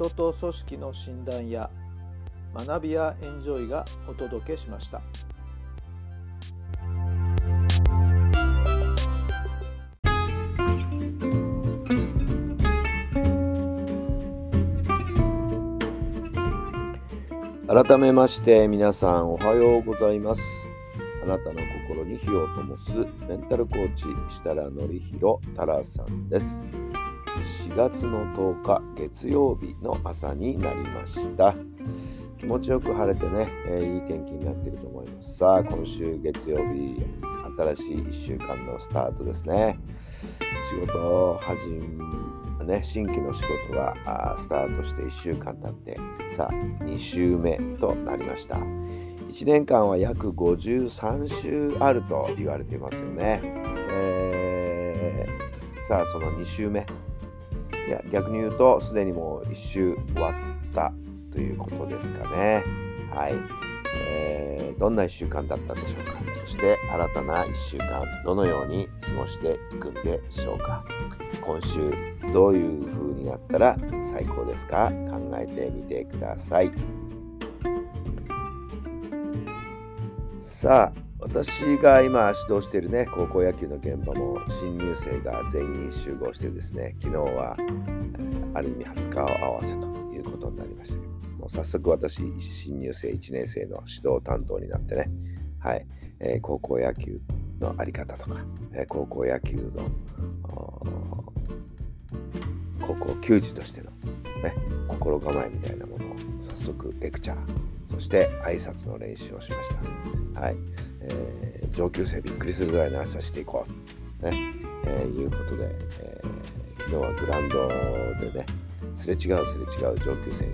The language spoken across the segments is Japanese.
人と組織の診断や学びやエンジョイがお届けしました。改めまして皆さんおはようございますあなたの心に火を灯すメンタルコーチ設楽範弘太良さんです4月の10日月曜日の朝になりました。気持ちよく晴れてね、えー、いい天気になっていると思います。さあ今週月曜日新しい1週間のスタートですね。仕事を始めね、新規の仕事がスタートして1週間経ってさあ2週目となりました。1年間は約53週あると言われていますよね、えー、さあその2週目。いや逆に言うとすでにもう1週終わったということですかね。はい、えー、どんな1週間だったんでしょうか。そして新たな1週間どのように過ごしていくんでしょうか。今週どういう風になったら最高ですか。考えてみてください。さあ私が今指導しているね高校野球の現場も新入生が全員集合してですね昨日はある意味初顔合わせということになりました。けどもう早速私新入生1年生の指導担当になってねはい、えー、高校野球の在り方とか、えー、高校野球の高校球児としての、ね、心構えみたいなものを早速レクチャーそして挨拶の練習をしました。はい。えー、上級生びっくりするぐらいの挨拶していこう。ね、えー、いうことで、えー、昨日はグラウンドでねすれ違うすれ違う上級生に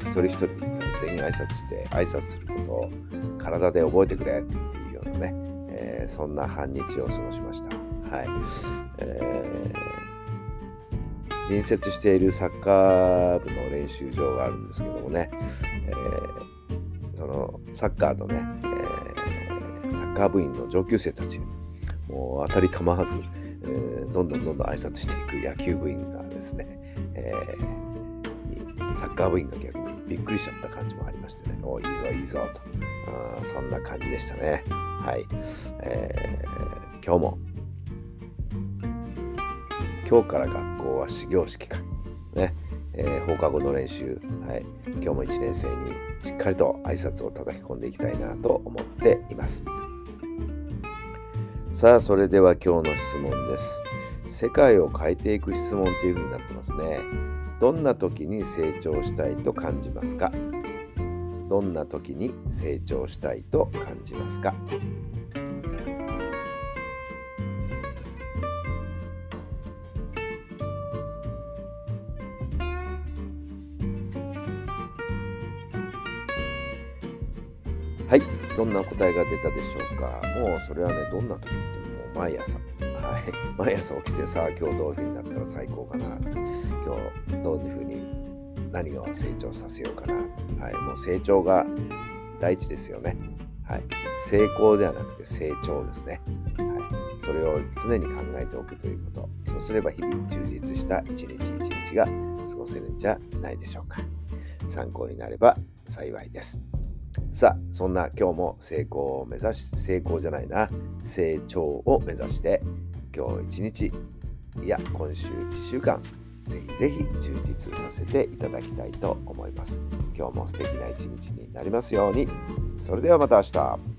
一人一人全員挨拶して挨拶することを体で覚えてくれっていうようなね、えー、そんな半日を過ごしました。はい。えー、隣接しているサッカー部の練習場があるんですけどもね、えー、そのサッカーとね、えー、カー部員の上級生たちもう当たり構わず、えー、どんどんどんどん挨拶していく野球部員がですね、えー、サッカー部員が逆にびっくりしちゃった感じもありましてね、おいいぞいいぞと、あそんな感じでしたね。はい。えー、今日も、今日から学校は始業式か。ね。えー、放課後の練習、はい、今日も1年生にしっかりと挨拶を叩き込んでいきたいなと思っています。さあ、それでは今日の質問です。世界を変えていく質問というふうになってますね。どんな時に成長したいと感じますか？どんな時に成長したいと感じますか？はい、どんな答えが出たでしょうか？もうそれはね、どんな時ってもう毎朝、はい、毎朝起きてさあ今日どういうふうになったら最高かな。今日どういうふうに何を成長させようかな、はい、もう成長が第一ですよね、はい、成功ではなくて成長ですね、はい、それを常に考えておくということ。そうすれば日々充実した一日一日が過ごせるんじゃないでしょうか。参考になれば幸いです。さあ、そんな今日も成功を目指し、成功じゃないな、成長を目指して、今日一日、いや、今週1週間、ぜひぜひ充実させていただきたいと思います。今日も素敵な一日になりますように。それではまた明日。